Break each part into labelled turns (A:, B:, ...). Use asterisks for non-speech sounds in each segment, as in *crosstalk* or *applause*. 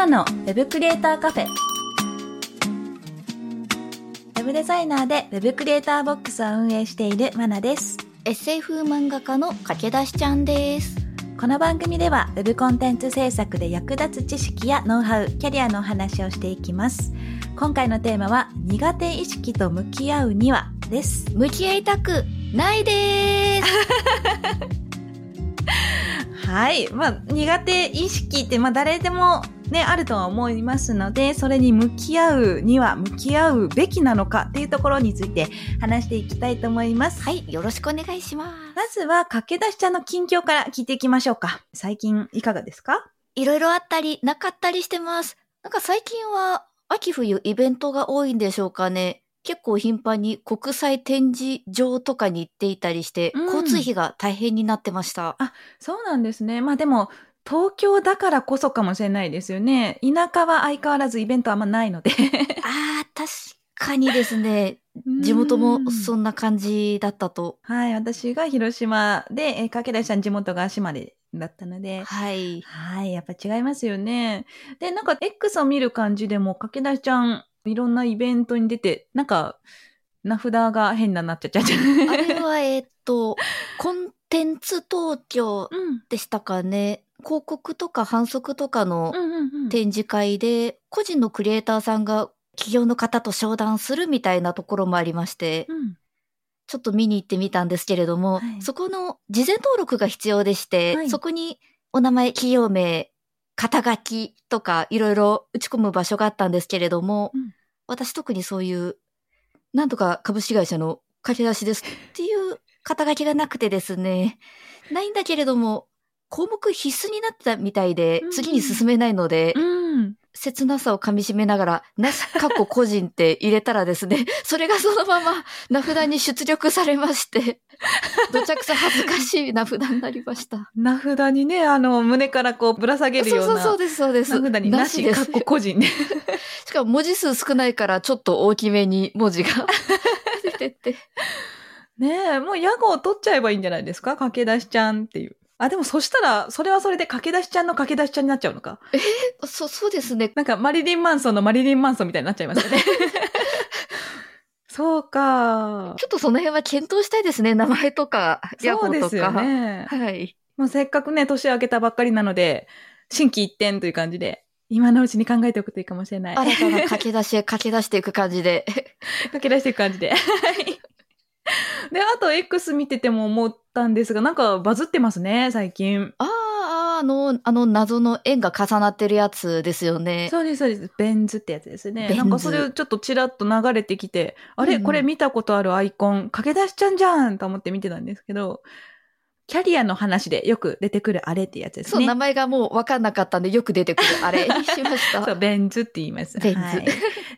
A: ナのウェブクリエイターカフェ。ウェブデザイナーでウェブクリエイターボックスを運営しているマナです。
B: SF 漫画家の駆け出しちゃんです。
A: この番組では Web コンテンツ制作で役立つ知識やノウハウ、キャリアのお話をしていきます。今回のテーマは苦手意識と向き合うにはです。
B: 向き合いたくないです。*laughs*
A: はい。まあ、苦手意識って、まあ、誰でもね、あるとは思いますので、それに向き合うには、向き合うべきなのかっていうところについて話していきたいと思います。
B: はい、よろしくお願いします。
A: まずは、駆け出しちゃんの近況から聞いていきましょうか。最近いかがですか？
B: いろいろあったり、なかったりしてます。なんか最近は、秋冬イベントが多いんでしょうかね。結構頻繁に国際展示場とかに行っていたりして、
A: うん
B: 交通費が大変になってました。
A: そうなんですね。まあでも、東京だからこそかもしれないですよね。田舎は相変わらずイベントあんまないので。
B: ああ、確かにですね。*laughs* 地元もそんな感じだったと。
A: はい、私が広島で、えー、駆け出しちゃん地元が島根だったので。
B: はい。
A: はい、やっぱ違いますよね。で、なんか X を見る感じでも、駆け出しちゃん、いろんなイベントに出て、なんか、名札が変ななっちゃっちゃう。
B: あれは、えーっと、コンテンツ東京
A: うん。
B: でしたかね。広告とか反則とかの。展示会で、個人のクリエイターさんが企業の方と商談するみたいなところもありまして、
A: うん。
B: ちょっと見に行ってみたんですけれども、
A: はい
B: そこの事前登録が必要でして、
A: はい
B: そこにお名前、企業名、肩書きとかいろいろ打ち込む場所があったんですけれども、
A: うん
B: 私特にそういう、なんとか株式会社の駆け出しですっていう肩書きがなくてですね、ないんだけれども、項目必須になってたみたいで
A: うん、
B: 次に進めないので、
A: うん。
B: 切なさを噛み締めながら、なし、かっこ個人って入れたらですね、*laughs* それがそのまま名札に出力されまして、*laughs* どちゃくそ恥ずかしい名札になりました。
A: 名札にね、あの、胸からこうぶら下げるような。
B: そうそうそうです、そうです。
A: 名札になし、かっこ個人ね。*laughs*
B: しかも文字数少ないから、ちょっと大きめに文字が出てて。
A: ねえ、もう屋号を取っちゃえばいいんじゃないですか？駆け出しちゃんっていう。あ、でもそしたら、それはそれで駆け出しちゃんの駆け出しちゃんになっちゃうのか？
B: そ、そうですね。
A: なんかマリリン・マンソンのマリリン・マンソンみたいになっちゃいましたね。そうか。
B: ちょっとその辺は検討したいですね。名前とか、とか。
A: そうですよね。
B: はい。
A: もうせっかくね、年明けたばっかりなので、心機一転という感じで、今のうちに考えておくといいかもしれない。
B: 新たな駆け出しへ駆け出していく感じで。*laughs*
A: 駆け出していく感じで。はいで、あと X 見てても思ったんですが、なんかバズってますね、最近。
B: あーあー、あの、あの謎の円が重なってるやつですよね。
A: そうです、そうです。ベン図ってやつですね。なんかそれをちょっとちらっと流れてきて、あれ、
B: うんうん
A: これ見たことあるアイコン、駆け出しちゃんじゃんと思って見てたんですけど、キャリアの話でよく出てくるあれってやつです
B: そう、
A: ね。
B: 名前がもう分かんなかったんで、よく出てくるあれにしました。*laughs*
A: そう、ベン図って言います。
B: ベン図
A: はい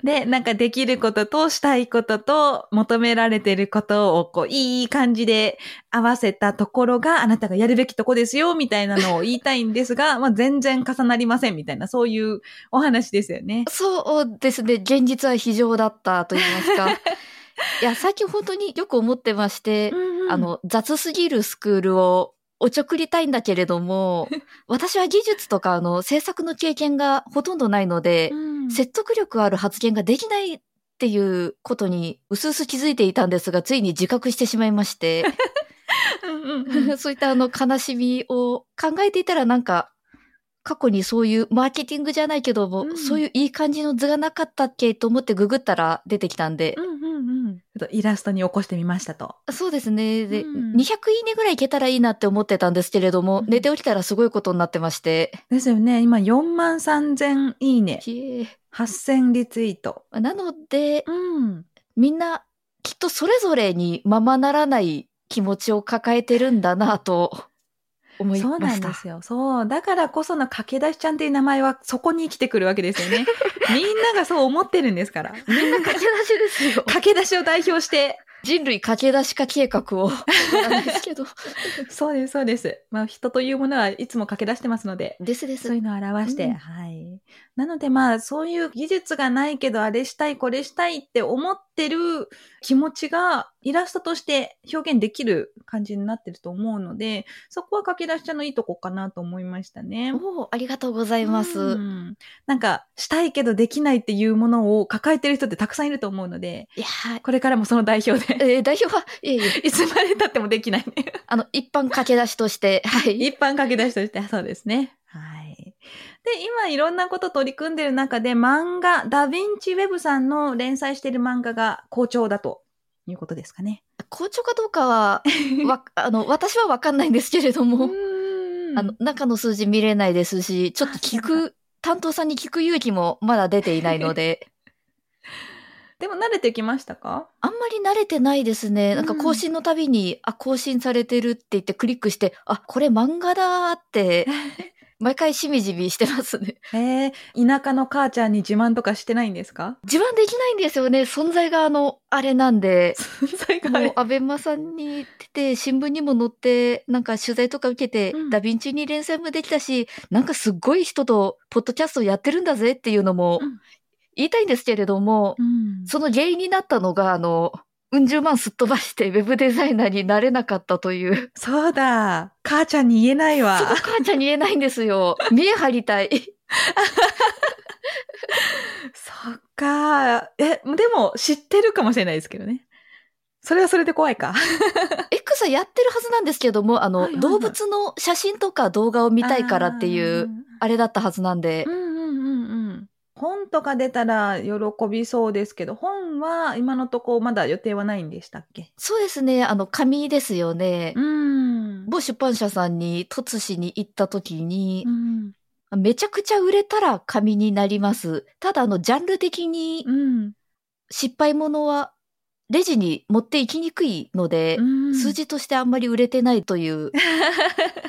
A: で、なんかできることとしたいことと求められてることをこういい感じで合わせたところがあなたがやるべきとこですよみたいなのを言いたいんですが、まあ全然重なりませんみたいなそういうお話ですよね。
B: そうですね。現実は非情だったと言いますか。いや、最近本当によく思ってまして、あ、の、雑すぎるスクールをおちょくりたいんだけれども、*laughs* 私は技術とかあの制作の経験がほとんどないので、
A: うん。
B: 説得力ある発言ができないっていうことに薄々気づいていたんですが、ついに自覚してしまいまして、
A: うんうんうん。*laughs*
B: そういったあの悲しみを考えていたらなんか、過去にそういうマーケティングじゃないけども、
A: うん。
B: そういういい感じの図がなかったっけと思ってググったら出てきたんで、
A: うんうんうん。ちょっとイラストに起こしてみましたと。
B: そうですね。で、
A: うん
B: 200いいねぐらいいけたらいいなって思ってたんですけれども、
A: うん
B: 寝て起きたらすごいことになってまして。
A: ですよね。今4万3000いいね。
B: ひえ
A: 8000リツイート。
B: なので、
A: うん。
B: みんなきっとそれぞれにままならない気持ちを抱えてるんだなと思い
A: そう
B: ました。
A: なんですよ。そう。だからこその駆け出しちゃんっていう名前はそこに生きてくるわけですよね。*laughs* みんながそう思ってるんですから。
B: みんな駆け出しですよ。
A: 駆け出しを代表して。
B: 人類駆け出し化計画を。なんですけど。*laughs*
A: そうです、そうです。まあ人というものはいつも駆け出してますので。
B: ですです
A: そうい。うのを表して、
B: うん
A: はい。なのでまあ、そういう技術がないけど、あれしたい、これしたいって思っってる気持ちがイラストとして表現できる感じになってると思うので、そこは書き出しちゃんのいいとこかなと思いましたね。
B: おありがとうございます。う
A: ん、なんか、したいけどできないっていうものを抱えてる人ってたくさんいると思うので、
B: いや
A: これからもその代表で。
B: えー、代表は、いえいえ。
A: いつまで経ってもできないね。
B: あの、一般駆け出しとして、
A: はい。一般駆け出しとして、そうですね。はい。で、今いろんなこと取り組んでる中で漫画、ダヴィンチウェブさんの連載している漫画が好調だということですかね。
B: 好調かどうかは、*laughs* わ、あの、私はわかんないんですけれども、あの、中の数字見れないですし、ちょっと聞く、担当さんに聞く勇気もまだ出ていないので。*laughs*
A: でも慣れてきましたか？
B: あんまり慣れてないですね。なんか更新のたびに、うん、あ、更新されてるって言ってクリックして、あ、これ漫画だって *laughs* 毎回しみじみしてますね。
A: へえ、田舎の母ちゃんに自慢とかしてないんですか？
B: 自慢できないんですよね。存在があの、あれなんで。
A: 存在がもう、
B: アベマさんに出て、新聞にも載って、なんか取材とか受けて、うん、ダヴィンチに連載もできたし、なんかすっごい人と、ポッドキャストやってるんだぜっていうのも、言いたいんですけれども、うん、その原因になったのが、あの、うん十万すっ飛ばしてウェブデザイナーになれなかったという。
A: そうだ。母ちゃんに言えないわ。
B: そう、母ちゃんに言えないんですよ。見え張りたい。*laughs*
A: そっか。え、でも知ってるかもしれないですけどね。それはそれで怖いか。*laughs*
B: X はやってるはずなんですけども、あの、はいはいはい、動物の写真とか動画を見たいからっていう、あれだったはずなんで。
A: うん本とか出たら喜びそうですけど、本は今のとこまだ予定はないんでしたっけ？
B: そうですね。あの、紙ですよね。うん。某出版社さんに突しに行った時に、うん、めちゃくちゃ売れたら紙になります。ただ、あの、ジャンル的に、失敗ものはレジに持っていきにくいので、数字としてあんまり売れてないという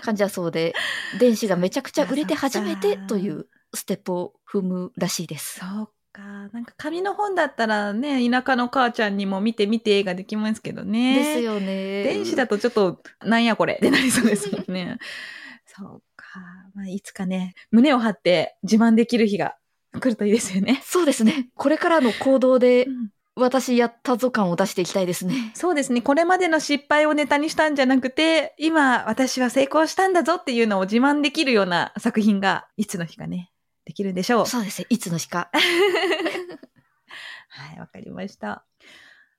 B: 感じだそうで、*laughs* 電子がめちゃくちゃ売れて初めてというステップを踏むらしいです。
A: そうか。なんか紙の本だったらね、田舎の母ちゃんにも見て見て映画できますけどね。
B: ですよね。
A: 電子だとちょっと、なんやこれってなりそうですもんね。*laughs* そうか。まあ、いつかね、胸を張って自慢できる日が来るといいですよね。
B: そうですね。これからの行動で、うん私やったぞ感を出していきたいですね。
A: そうですね。これまでの失敗をネタにしたんじゃなくて、今私は成功したんだぞっていうのを自慢できるような作品がいつの日かね、できるんでしょう。
B: そうですね。いつの日か。*laughs*
A: はい、わかりました。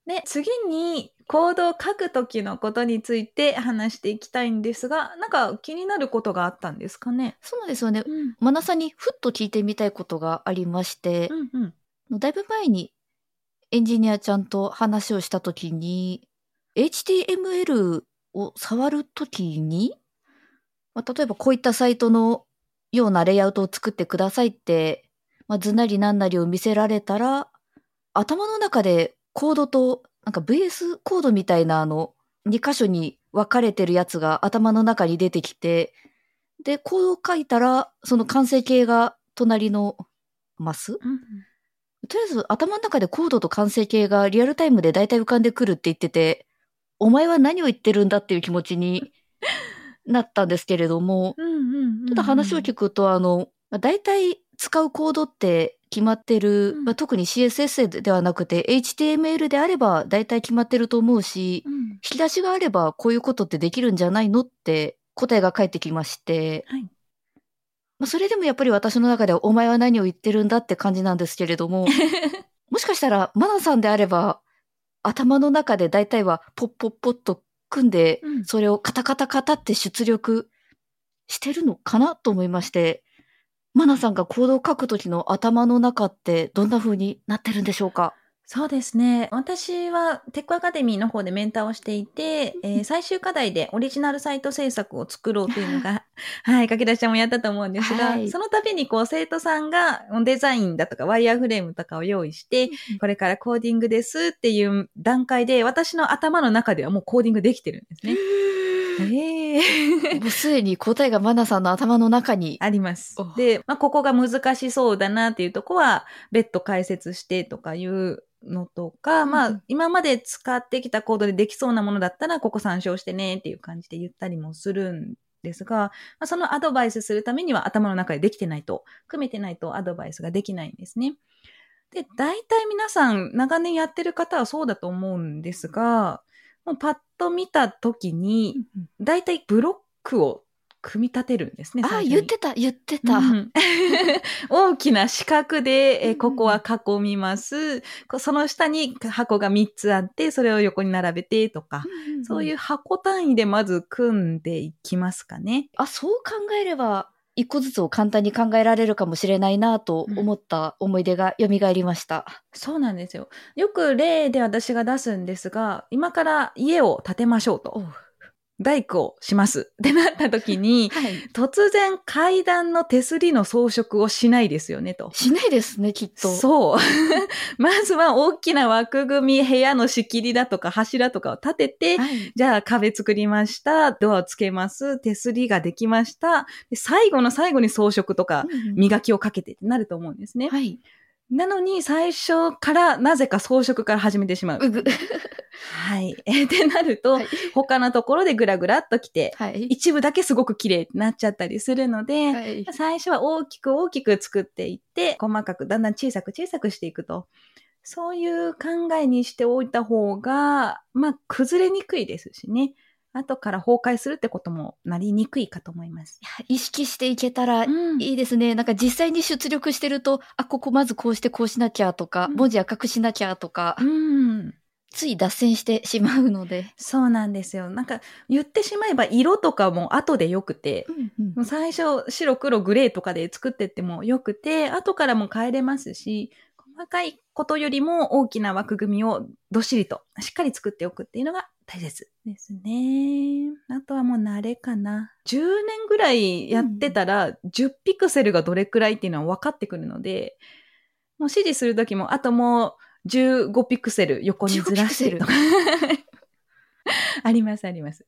A: で、次に、コードを書くときのことについて話していきたいんですが、なんか気になることがあったんですかね？
B: そうですよね。うん、マナさんにふっと聞いてみたいことがありまして、うんうん、だいぶ前にエンジニアちゃんと話をしたときに、HTML を触るときに、まあ、例えばこういったサイトのようなレイアウトを作ってくださいって、まあ、図なりなんなりを見せられたら、頭の中でコードと、なんか VS コードみたいなあの、2箇所に分かれてるやつが頭の中に出てきて、で、コードを書いたら、その完成形が隣のマス、うん、とりあえず頭の中でコードと完成形がリアルタイムで大体浮かんでくるって言ってて、お前は何を言ってるんだっていう気持ちになったんですけれども、ただ話を聞くと、あの、大体使うコードって決まってる、うん、まあ、特に CSS ではなくて HTML であれば大体決まってると思うし、うん、引き出しがあればこういうことってできるんじゃないのって答えが返ってきまして、はい、まあ、それでもやっぱり私の中ではお前は何を言ってるんだって感じなんですけれども、*laughs* もしかしたらマナさんであれば頭の中で大体はポッポッポッと組んで、それをカタカタカタって出力してるのかなと思いまして、マナさんがコードを書くときの頭の中ってどんな風になってるんでしょうか？
A: そうですね。私はテックアカデミーの方でメンターをしていて、えー、最終課題でオリジナルサイト制作を作ろうというのが、*laughs* はい、書き出しちゃんもやったと思うんですが、はい、その度にこう生徒さんがデザインだとかワイヤーフレームとかを用意して、これからコーディングですっていう段階で私の頭の中ではもうコーディングできてるんですね。
B: え *laughs* えー、もうすでに答えがマナさんの頭の中に。
A: あります。で、まあ、ここが難しそうだなっていうとこは、別途解説してとかいうのとか、まあ、今まで使ってきたコードでできそうなものだったら、ここ参照してねっていう感じで言ったりもするんですが、まあ、そのアドバイスするためには頭の中でできてないと、組めてないとアドバイスができないんですね。で、大体皆さん長年やってる方はそうだと思うんですが、もうパッと見た時に、大体ブロックを組み立てるんですね。
B: あ、言ってた、言ってた。
A: うん *laughs* 大きな四角で、えーここは囲みます。こその下に箱が3つあって、それを横に並べてとか、そういう箱単位でまず組んでいきますかね。
B: あ、そう考えれば、一個ずつを簡単に考えられるかもしれないなと思った思い出が蘇りました。
A: そうなんですよ。よく例で私が出すんですが、今から家を建てましょうと。大工をします。ってなった時に、
B: はい。
A: 突然階段の手すりの装飾をしないですよねと。
B: しないですね、きっと。
A: そう。*laughs* まずは大きな枠組み、部屋の仕切りだとか柱とかを立てて、
B: はい。
A: じゃあ壁作りました。ドアをつけます。手すりができました。で最後の最後に装飾とか磨きをかけてってなると思うんですね。
B: はい。
A: なのに最初からなぜか装飾から始めてしまう。
B: うぐ。
A: はい。え *laughs* ってなると、
B: はい
A: 他のところでグラグラっときて、
B: はい。
A: 一部だけすごく綺麗になっちゃったりするので、
B: はい。
A: 最初は大きく大きく作っていって、細かくだんだん小さく小さくしていくと。そういう考えにしておいた方が、まあ、崩れにくいですしね。後から崩壊するってこともなりにくいかと思います。
B: 意識していけたら
A: うん
B: いいですね。なんか実際に出力してると、あ、ここまずこうしてこうしなきゃとか、
A: うん
B: 文字赤くしなきゃとか、
A: うん。
B: つい脱線してしまうので。
A: そうなんですよ。なんか、言ってしまえば色とかも後でよくて、もう最初白黒グレーとかで作ってってもよくて、後からも変えれますし、細かいことよりも大きな枠組みをどっしりとしっかり作っておくっていうのが大切ですね。あとはもう慣れかな。10年ぐらいやってたら、10ピクセルがどれくらいっていうのは分かってくるので、もう指示するときも、あともう15ピクセル横にずらしてとか。*laughs* あります、あります。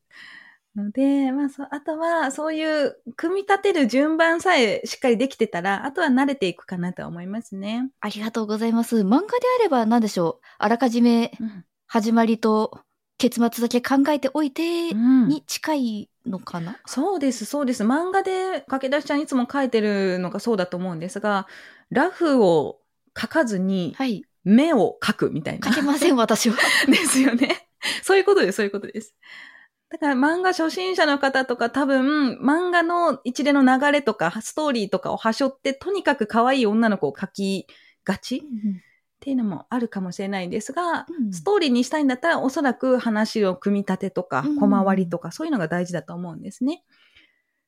A: ので、まあ、そあとは、そういう、組み立てる順番さえしっかりできてたら、あとは慣れていくかなとは思いますね。
B: ありがとうございます。漫画であれば何でしょう？あらかじめ
A: うん。
B: 始まりと結末だけ考えておいて
A: うん
B: に近いのかな、
A: そうです、そうです。漫画で、駆け出しちゃんいつも書いてるのがそうだと思うんですが、ラフを書かずに、
B: はい。
A: 目を描くみたいな。
B: 書けません、私は。*laughs*
A: ですよね。そういうことです、そういうことです。だから漫画初心者の方とか多分、漫画の一連の流れとか、ストーリーとかを端折って、とにかく可愛い女の子を描きがちっていうのもあるかもしれないんですが、
B: うん
A: ストーリーにしたいんだったら、おそらく話を組み立てとか
B: うん、
A: 小回りとか、そういうのが大事だと思うんですね。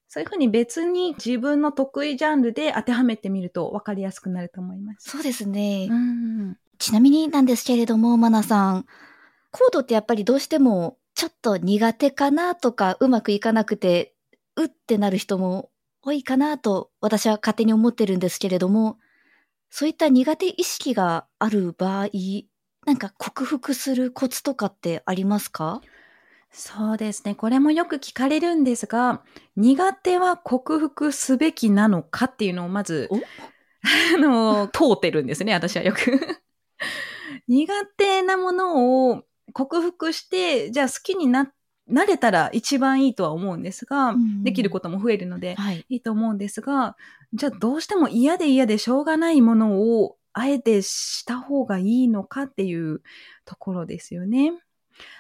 A: そういうふうに別に自分の得意ジャンルで当てはめてみると分かりやすくなると思います。
B: そうですね。
A: うん。
B: ちなみになんですけれども、マナさん。コードってやっぱりどうしてもちょっと苦手かなとかうまくいかなくて、うってなる人も多いかなと私は勝手に思ってるんですけれども、そういった苦手意識がある場合、なんか克服するコツとかってありますか？
A: そうですね。これもよく聞かれるんですが、苦手は克服すべきなのかっていうのをまず、
B: お？*laughs*
A: あの、通ってるんですね、私はよく。苦手なものを克服して、じゃあ好きにな、なれたら一番いいとは思うんですが、
B: うん
A: できることも増えるので、
B: はい。
A: いいと思うんですが、じゃあどうしても嫌で嫌でしょうがないものをあえてした方がいいのかっていうところですよね。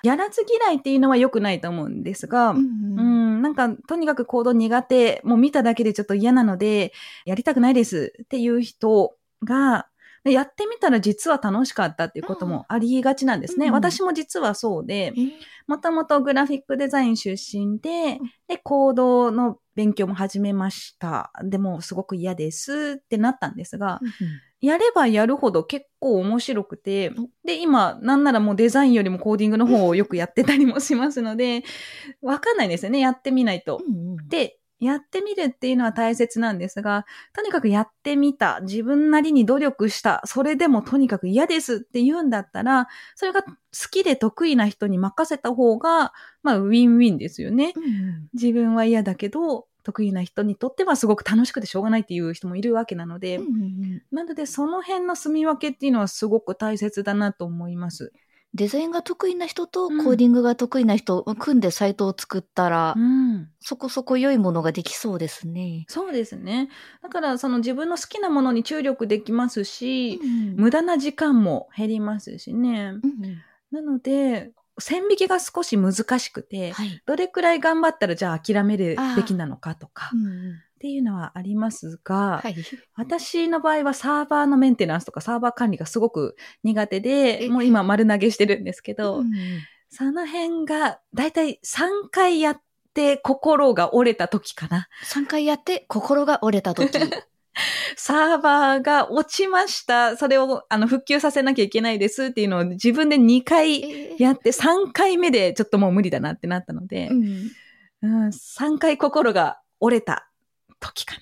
A: やらず嫌いっていうのは良くないと思うんですが、
B: う
A: うんん、なんか、とにかく行動苦手、もう見ただけでちょっと嫌なので、やりたくないですっていう人が、やってみたら実は楽しかったっていうこともありがちなんですね。
B: うん。
A: 私も実はそうで、
B: え？
A: もともとグラフィックデザイン出身で、で、コードの勉強も始めました。でも、すごく嫌ですってなったんですが、やればやるほど結構面白くて
B: お、
A: で、今、なんならもうデザインよりもコーディングの方をよくやってたりもしますので、わかんないんですよね、やってみないと。で、やってみるっていうのは大切なんですが、とにかくやってみた、自分なりに努力した、それでもとにかく嫌ですって言うんだったら、それが好きで得意な人に任せた方が、まあ、ウィンウィンですよね。
B: うんうん
A: 自分は嫌だけど、得意な人にとってはすごく楽しくてしょうがないっていう人もいるわけなので、
B: うんうん
A: なのでその辺の住み分けっていうのはすごく大切だなと思います。
B: デザインが得意な人とコ
A: うん
B: ーディングが得意な人、組んでサイトを作ったら、
A: うん。
B: そこそこ良いものができそうですね。
A: そうですね。だから、その自分の好きなものに注力できますし、
B: うん
A: 無駄な時間も減りますしね。
B: うん
A: なので、線引きが少し難しくて、
B: はい。
A: どれくらい頑張ったらじゃあ諦めるべきなのかとか
B: うん
A: っていうのはありますが、
B: はい。
A: 私の場合はサーバーのメンテナンスとかサーバー管理がすごく苦手で、
B: え
A: もう今丸投げしてるんですけど、
B: うん
A: その辺がだいたい3回やって心が折れた時かな。
B: 3回やって心が折れた時。*laughs*
A: サーバーが落ちました。それをあの復旧させなきゃいけないですっていうのを自分で2回
B: えー
A: やって3回目でちょっともう無理だなってなったので
B: う、ん
A: うん、3回心が折れた時かな。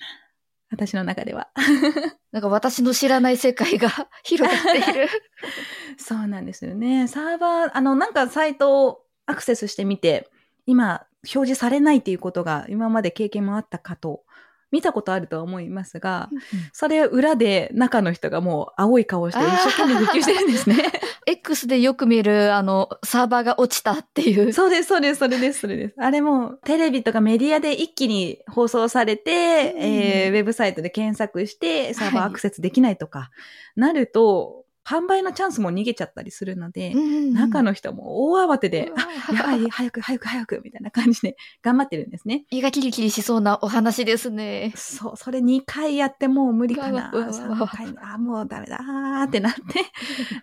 A: 私の中では。*laughs*
B: なんか私の知らない世界が *laughs* 広がっている。*laughs*
A: そうなんですよね。サーバー、あの、なんかサイトをアクセスしてみて、今、表示されないっていうことが今まで経験もあったかと、見たことあるとは思いますが、それ裏で中の人がもう青い顔をして一生懸命復旧してるんですね。*laughs*
B: X でよく見る、あの、サーバーが落ちたっていう。
A: そうです、そうです、それです、それです。あれもテレビとかメディアで一気に放送されて、
B: うん
A: えーウェブサイトで検索してサーバー
B: はい
A: アクセスできないとか、なると、販売のチャンスも逃げちゃったりするので、中
B: の、
A: の人も大慌てで、あ、やばい、早く、早く、早く、みたいな感じで頑張ってるんですね。
B: 胃がキリキリしそうなお話ですね。
A: そう、それ2回やってもう無理かな。
B: うわうわうわ
A: 3回、あ、もうダメだーってなって、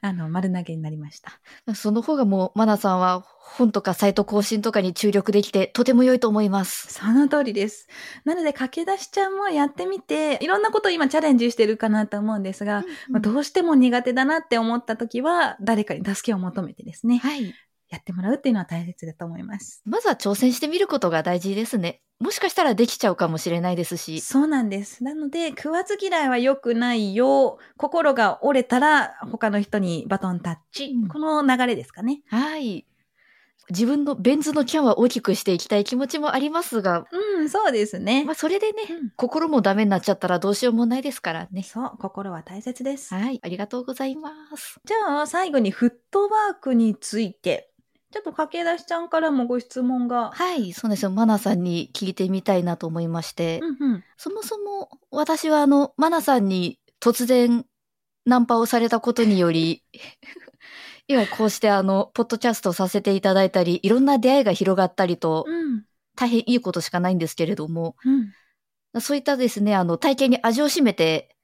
A: あの、丸投げになりました。
B: その方がもう、マナさんは本とかサイト更新とかに注力できてとても良いと思います。
A: その通りです。なので、駆け出しちゃんもやってみて、いろんなことを今チャレンジしてるかなと思うんですが、まあ、どうしても苦手だなって思った時は、誰かに助けを求めてですね、
B: はい。
A: やってもらうっていうのは大切だと思います。
B: まずは挑戦してみることが大事ですね。もしかしたらできちゃうかもしれないですし。
A: そうなんです。なので、食わず嫌いは良くないよ。心が折れたら、他の人にバトンタッチ。
B: うん
A: この流れですかね。
B: はい。自分のベン図のキャンは大きくしていきたい気持ちもありますが、
A: うん、そうですね。
B: まあそれでね、
A: うん
B: 心もダメになっちゃったらどうしようもないですからね。
A: そう、心は大切です。
B: はい。ありがとうございます。
A: じゃあ、最後にフットワークについて、ちょっと駆け出しちゃんからもご質問が。
B: はい。そうですよ。マナさんに聞いてみたいなと思いまして、
A: うんうん。
B: そもそも私はあの、マナさんに突然ナンパをされたことにより、今こうしてあの、ポッドキャストさせていただいたり、いろんな出会いが広がったりと、
A: うん。
B: 大変いいことしかないんですけれども、
A: うん。
B: そういったですね、あの、体験に味を占めて、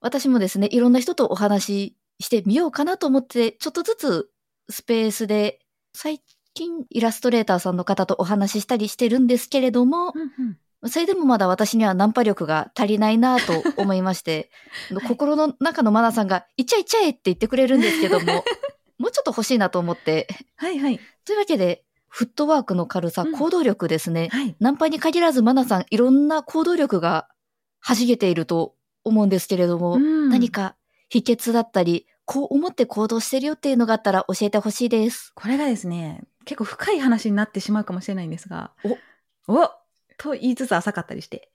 B: 私もですね、いろんな人とお話ししてみようかなと思って、ちょっとずつスペースで、最近イラストレーターさんの方とお話ししたりしてるんですけれども、
A: うんうん。
B: それでもまだ私にはナンパ力が足りないなと思いまして、*laughs* 心の中のマナさんが、いっちゃいっちゃえって言ってくれるんですけども、もうちょっと欲しいなと思って。
A: はいはい。
B: というわけで、フットワークの軽さ、
A: うん
B: 行動力ですね。
A: はい。
B: ナンパに限らずマナさん、いろんな行動力が弾けていると思うんですけれども、
A: うん
B: 何か秘訣だったり、こう思って行動してるよっていうのがあったら教えてほしいです。
A: これがですね、結構深い話になってしまうかもしれないんですが、おおと言いつつ浅かったりして。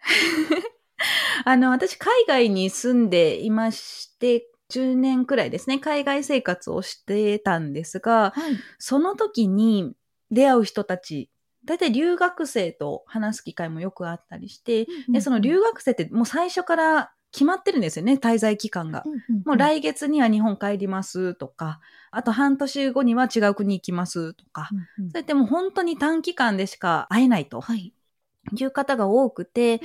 A: *laughs* あの、私、海外に住んでいまして、10年くらいですね、海外生活をしてたんですが、
B: はい。
A: その時に出会う人たち、大体留学生と話す機会もよくあったりして、で、その留学生ってもう最初から決まってるんですよね、滞在期間が。もう来月には日本帰りますとか、あと半年後には違う国行きますとか、
B: うんうん
A: そうやってもう本当に短期間でしか会えないと
B: はい。
A: いう方が多くて、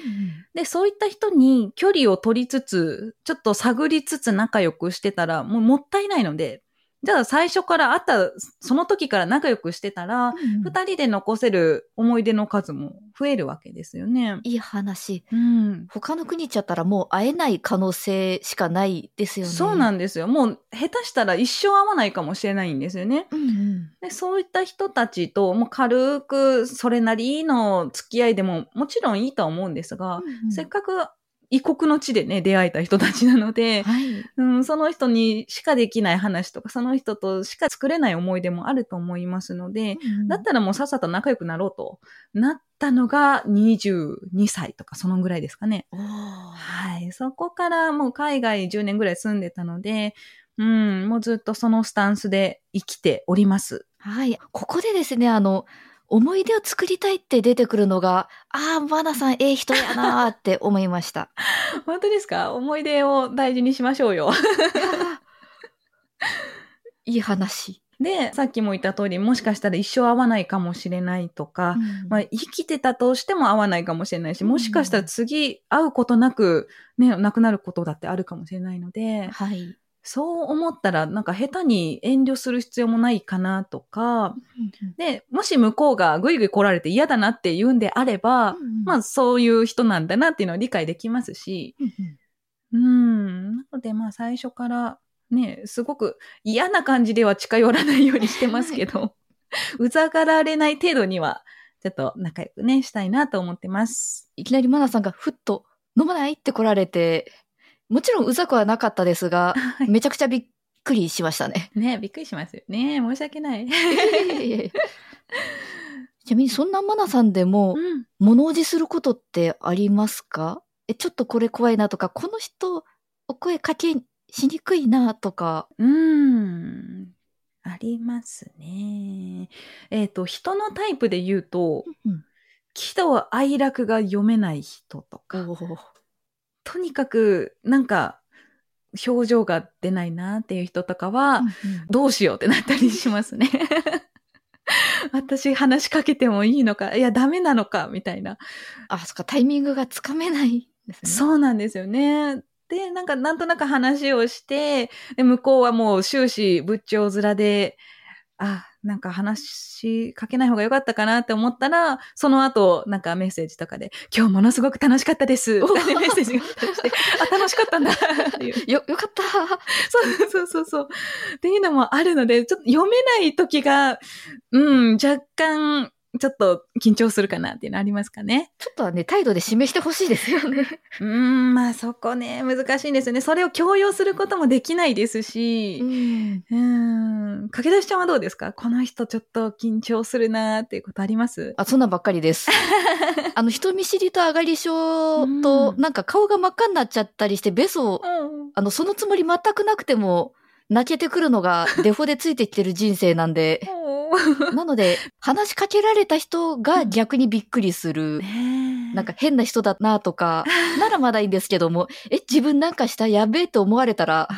A: で、そういった人に距離を取りつつ、ちょっと探りつつ仲良くしてたら、もうもったいないので、じゃあ最初から会った、その時から仲良くしてたら、二人で残せる思い出の数も増えるわけですよね。
B: いい話。
A: うん。
B: 他の国行っちゃったらもう会えない可能性しかないですよね。
A: そうなんんですよ。もう下手したら一生会わないかもしれないんですよね。
B: うんうん。
A: でそういった人たちと、もう軽くそれなりの付き合いでももちろんいいとは思うんですが、せっかく異国の地でね、出会えた人たちなので、
B: はい。
A: うん、その人にしかできない話とか、その人としか作れない思い出もあると思いますので、だったらもうさっさと仲良くなろうとなったのが22歳とかそのぐらいですかね。はい。そこからもう海外10年ぐらい住んでたので、うん、もうずっとそのスタンスで生きております。
B: はい。ここでですね、あの、思い出を作りたいって出てくるのが、ああ、マナさん、ええ人やなーって思いました。*laughs*
A: 本当ですか？思い出を大事にしましょうよ。*laughs*
B: いい話。
A: で、さっきも言った通り、もしかしたら一生会わないかもしれないとか、まあ、生きてたとしても会わないかもしれないし、もしかしたら次会うことなく、ね、亡くなることだってあるかもしれないので、
B: はい。
A: そう思ったら、なんか下手に遠慮する必要もないかなとか、で、もし向こうがぐいぐい来られて嫌だなって言うんであれば、まあそういう人なんだなっていうのは理解できますし、うん。なのでまあ最初からね、すごく嫌な感じでは近寄らないようにしてますけど、うざがられない程度には、ちょっと仲良くね、したいなと思ってます。
B: いきなりマナさんがふっと飲まないって来られて、もちろんうざくはなかったですが、
A: はい
B: めちゃくちゃびっくりしましたね。
A: ね、びっくりしますよね。申し訳ない。
B: ちなみにそんなマナさんでも
A: うん。
B: 物おじすることってありますか？え、ちょっとこれ怖いなとか、この人お声かけしにくいなとか。
A: うーん。ありますね。えっ、と、人のタイプで言うと、
B: うん
A: 喜怒哀楽が読めない人とか、とにかく、なんか、表情が出ないなっていう人とかは、どうしようってなったりしますね。*laughs* 私話しかけてもいいのか、いや、ダメなのか、みたいな。
B: あ、そっか、タイミングがつかめないですね。
A: そうなんですよね。で、なんか、なんとなく話をして、で、向こうはもう終始仏頂面で、あ、なんか話しかけない方が良かったかなって思ったら、その後、なんかメッセージとかで、今日ものすごく楽しかったです。メッセージが来たりして、*laughs* あ、楽しかったんだ。
B: よ、よかった。
A: そうそうそうそう。っていうのもあるので、ちょっと読めない時が、うん、若干、ちょっと緊張するかなっていうのありますかね。
B: ちょっとはね、態度で示してほしいですよね。*laughs*
A: うーん、まあそこね、難しいんですよね。それを強要することもできないですし、
B: ん。
A: うーん、駆け出しちゃんはどうですか？この人ちょっと緊張するなーっていうことあります？
B: あ、そんなんばっかりです。*laughs* あの、人見知りと上がり症と、
A: うん
B: なんか顔が真っ赤になっちゃったりして、ベソを、
A: うん。
B: あの、そのつもり全くなくても、泣けてくるのがデフォでついてきてる人生なんで、*laughs* なので、話しかけられた人が逆にびっくりする。
A: ねえ
B: なんか変な人だなとか、*laughs* ならまだいいんですけども、え、自分なんかしたやべえと思われたら、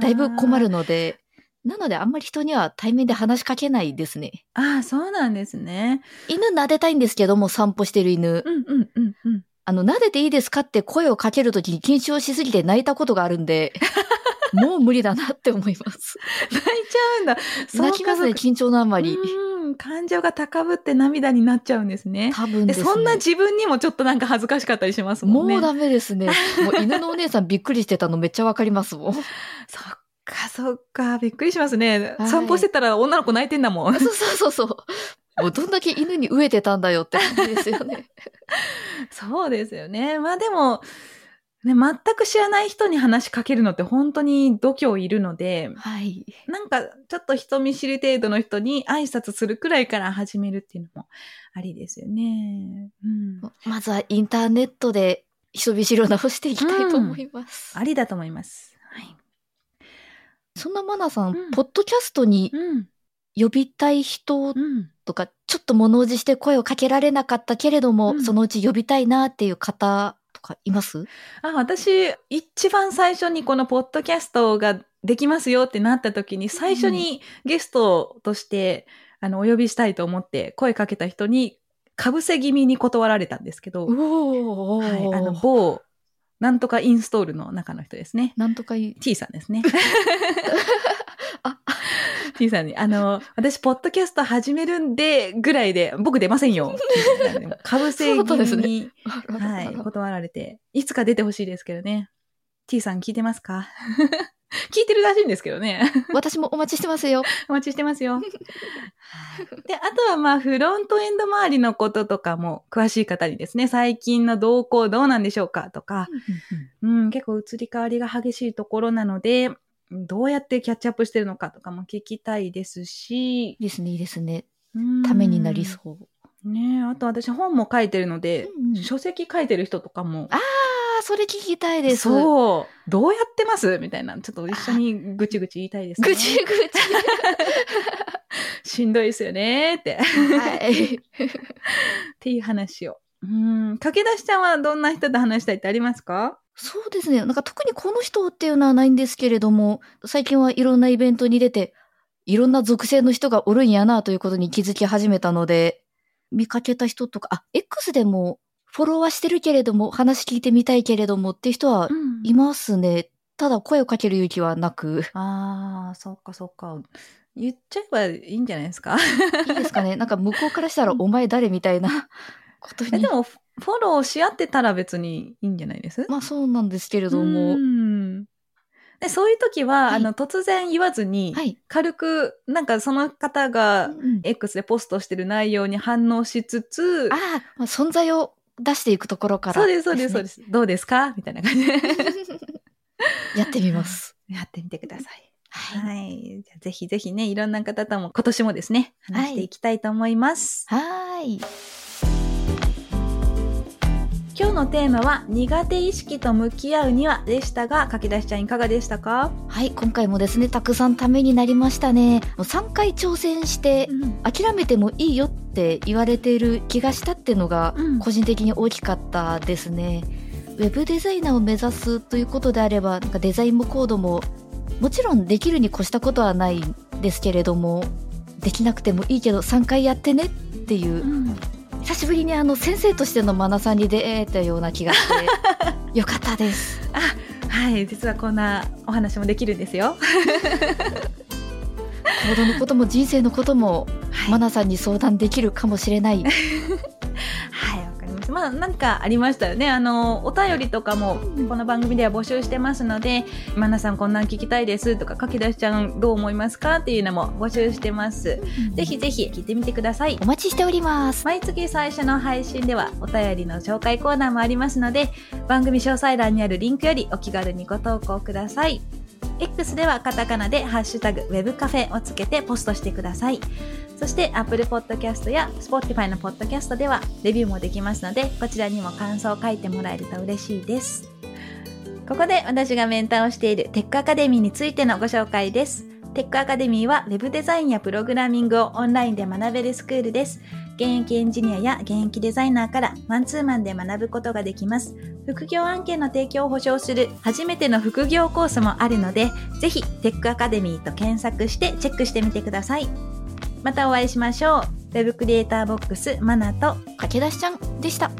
B: だいぶ困るので、なのであんまり人には対面で話しかけないですね。
A: ああ、そうなんですね。
B: 犬撫でたいんですけども、散歩してる犬。
A: うんうんうんうん。
B: あの、撫でていいですかって声をかけるときに緊張しすぎて泣いたことがあるんで、*laughs* もう無理だなって思います。
A: 泣いちゃうんだ。
B: 泣きますね、緊張のあまり。
A: うん、感情が高ぶって涙になっちゃうんですね。え
B: 多分ね。
A: そんな自分にもちょっとなんか恥ずかしかったりしますもんね。
B: もうダメですね。*laughs* もう犬のお姉さんびっくりしてたのめっちゃわかりますもん。
A: そっか、そっか、びっくりしますね。
B: はい
A: 散歩してたら女の子泣いてんだもん。*laughs*
B: そうそうそうそう。もうどんだけ犬に飢えてたんだよって感じですよね。*laughs*
A: そうですよね。まあでも、ね、全く知らない人に話しかけるのって本当に度胸いるので、
B: はい。
A: なんかちょっと人見知り程度の人に挨拶するくらいから始めるっていうのもありですよね。うん。
B: まずはインターネットで人見知りを直していきたいと思います。
A: ありだと思います。はい。
B: そんなマナさん、
A: うん
B: ポッドキャストに
A: うん。
B: 呼びたい人
A: うん。
B: とか、ちょっと物おじして声をかけられなかったけれども、
A: うん
B: そのうち呼びたいなっていう方とかいます？
A: あ、私、一番最初にこのポッドキャストができますよってなった時に、最初にゲストとして、あの、お呼びしたいと思って声かけた人に、かぶせ気味に断られたんですけど、
B: お
A: はい、あの、某、なんとかインストールの中の人ですね。
B: なんとか。
A: T さんですね。*laughs*
B: あ、
A: T さんに、あの、私、ポッドキャスト始めるんで、ぐらいで、僕出ませんよ。*laughs* かぶせ気味に、はい、断られて、いつか出てほしいですけどね。T さん聞いてますか？*laughs* 聞いてるらしいんですけどね。
B: 私もお待ちしてますよ。*laughs*
A: お待ちしてますよ。はいで、あとはまあ、フロントエンド周りのこととかも詳しい方にですね、最近の動向どうなんでしょうかとか、うん、結構移り変わりが激しいところなので、どうやってキャッチアップしてるのかとかも聞きたいですし、
B: いいですね、いいですね。
A: うん
B: ためになりそう。
A: ねあと私本も書いてるので、
B: うんうん
A: 書籍書いてる人とかも
B: ああ、それ聞きたいです。
A: そう。どうやってますみたいな。ちょっと一緒にぐちぐち言いたいですね。
B: ぐちぐち。
A: しんどいですよねって。
B: はい。*laughs*
A: っていう話を。うん。駆け出しちゃんはどんな人と話したいってありますか？
B: そうですね。なんか特にこの人っていうのはないんですけれども、最近はいろんなイベントに出て、いろんな属性の人がおるんやなということに気づき始めたので、見かけた人とか、あ、X でもフォロワーしてるけれども、話聞いてみたいけれどもっていう人はいますね。ただ声をかける勇気はなく。
A: ああ、そっかそっか。言っちゃえばいいんじゃないですか？
B: いいですかねなんか向こうからしたら、お前誰みたいなことに。
A: でも、フォローし合ってたら別にいいんじゃないです？
B: まあそうなんですけれども。
A: うんでそういう時は、
B: はい
A: あの、突然言わずに、
B: はい。
A: 軽く、なんかその方が
B: うん
A: X でポストしてる内容に反応しつつ、
B: ああ、まあ、存在を出していくところから、
A: そうです、そうです、そうです。どうですか？みたいな感じで。*laughs*
B: やってみます。*laughs*
A: やってみてください。
B: はい。
A: はい。じゃあぜひぜひね、いろんな方とも今年もですね、話していきたいと思います。
B: はーい。
A: 今日のテーマは、苦手意識と向き合うにはでしたが、書き出しちゃんいかがでしたか？
B: はい、今回もですね、たくさんためになりましたね。もう3回挑戦して、諦めてもいいよって言われている気がしたっていうのが、
A: うん
B: 個人的に大きかったですね。ウェブデザイナーを目指すということであれば、なんかデザインもコードも、もちろんできるに越したことはないんですけれども、できなくてもいいけど3回やってねっていう、
A: うん
B: 久しぶりにあの先生としてのマナさんに出会えたような気がして、よかったです。*laughs*
A: はい、実はこんなお話もできるんですよ。
B: コードのことも人生のことも、
A: はい
B: マナさんに相談できるかもしれない。
A: まあ、何かありましたよね。あの、お便りとかも、この番組では募集してますので、マナさんこんなん聞きたいですとか、書き出しちゃんどう思いますか？っていうのも募集してます。ぜひぜひ聞いてみてください
B: お。待ちしております。
A: 毎月最初の配信ではお便りの紹介コーナーもありますので、番組詳細欄にあるリンクよりお気軽にご投稿ください。X ではカタカナでハッシュタグウェブカフェをつけてポストしてください。そして Apple Podcast や Spotify の Podcast ではレビューもできますので、こちらにも感想を書いてもらえると嬉しいです。ここで私がメンターをしているテックアカデミーについてのご紹介です。テックアカデミーは Web デザインやプログラミングをオンラインで学べるスクールです。現役エンジニアや現役デザイナーからマンツーマンで学ぶことができます。副業案件の提供を保証する初めての副業コースもあるので、ぜひテックアカデミーと検索してチェックしてみてください。またお会いしましょう。Web クリエイターボックスマナと
B: 駆け出しちゃんでした。